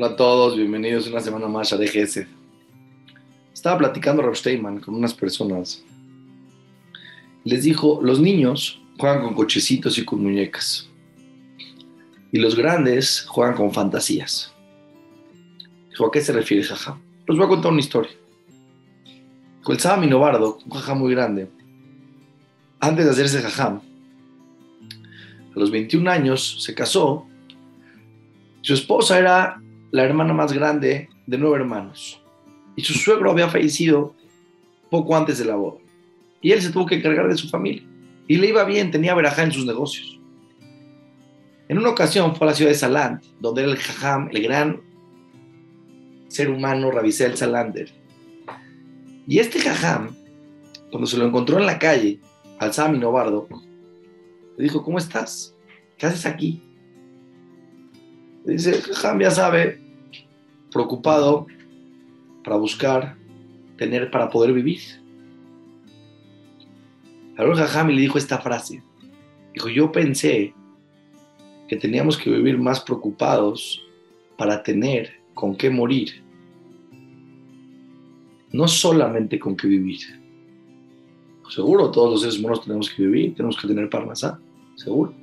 Hola a todos, bienvenidos una semana más a DGS. Estaba platicando Rob Steinman con unas personas. Les dijo, los niños juegan con cochecitos y con muñecas. Y los grandes juegan con fantasías. Dijo, ¿a qué se refiere jaja? Les voy a contar una historia. Dijo, el Saba Minobardo, un jajá muy grande, antes de hacerse jajam, a los 21 años se casó. Su esposa era la hermana más grande de nueve hermanos. Y su suegro había fallecido poco antes de la boda. Y él se tuvo que encargar de su familia. Y le iba bien, tenía verajá en sus negocios. En una ocasión fue a la ciudad de Salant, donde era el jajam, el gran ser humano Rabisel Salander. Y este jajam, cuando se lo encontró en la calle, al Sami Novardo, le dijo, ¿cómo estás? ¿Qué haces aquí? Le dice, jajam ya sabe, preocupado para buscar, tener, para poder vivir. Ahora Jajam le dijo esta frase. Dijo, yo pensé que teníamos que vivir más preocupados para tener con qué morir. No solamente con qué vivir. Seguro, todos los seres humanos tenemos que vivir, tenemos que tener parnasá, seguro.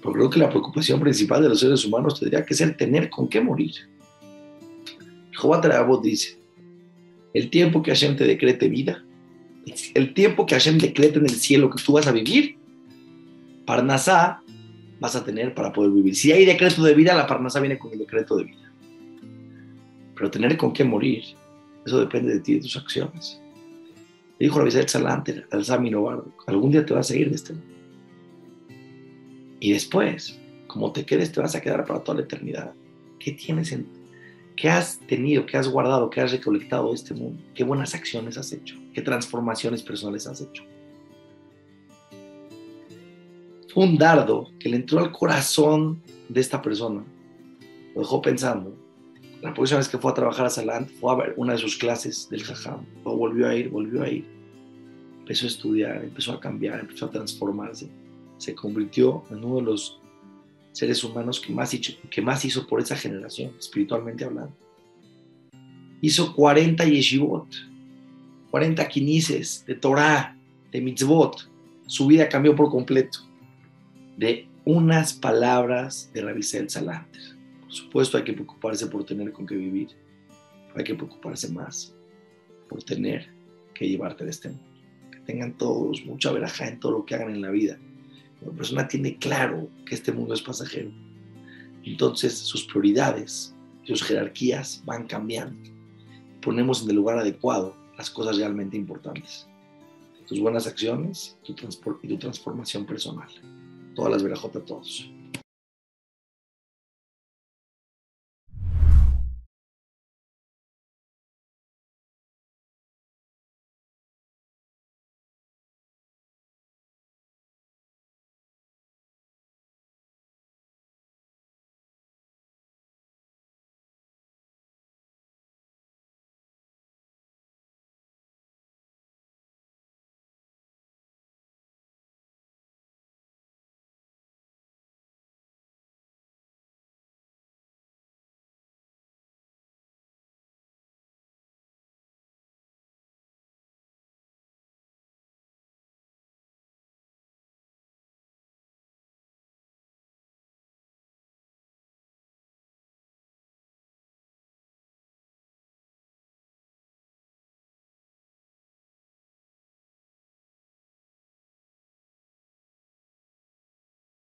Pero creo que la preocupación principal de los seres humanos tendría que ser tener con qué morir. Jehová Tarabot dice, el tiempo que Hashem te decrete vida, el tiempo que Hashem decrete en el cielo que tú vas a vivir, Parnasá vas a tener para poder vivir. Si hay decreto de vida, la Parnasá viene con el decreto de vida. Pero tener con qué morir, eso depende de ti y de tus acciones. Le dijo la Salante al Sami algún día te vas a ir de este mundo. Y después, como te quedes, te vas a quedar para toda la eternidad. ¿Qué tienes en ¿Qué has tenido, qué has guardado, qué has recolectado de este mundo? ¿Qué buenas acciones has hecho? ¿Qué transformaciones personales has hecho? Fue un dardo que le entró al corazón de esta persona. Lo dejó pensando. La próxima vez que fue a trabajar a Salant, fue a ver una de sus clases del Jajam. Volvió a ir, volvió a ir. Empezó a estudiar, empezó a cambiar, empezó a transformarse. Se convirtió en uno de los seres humanos que más, hizo, que más hizo por esa generación, espiritualmente hablando. Hizo 40 yeshivot, 40 quinices de Torah, de mitzvot. Su vida cambió por completo. De unas palabras de Rabisel Salanter. Por supuesto hay que preocuparse por tener con qué vivir. Hay que preocuparse más por tener que llevarte de este mundo. Que tengan todos mucha veraja en todo lo que hagan en la vida la persona tiene claro que este mundo es pasajero. Entonces sus prioridades, sus jerarquías van cambiando. Ponemos en el lugar adecuado las cosas realmente importantes. Tus buenas acciones y tu transformación personal. Todas las verajotas a todos.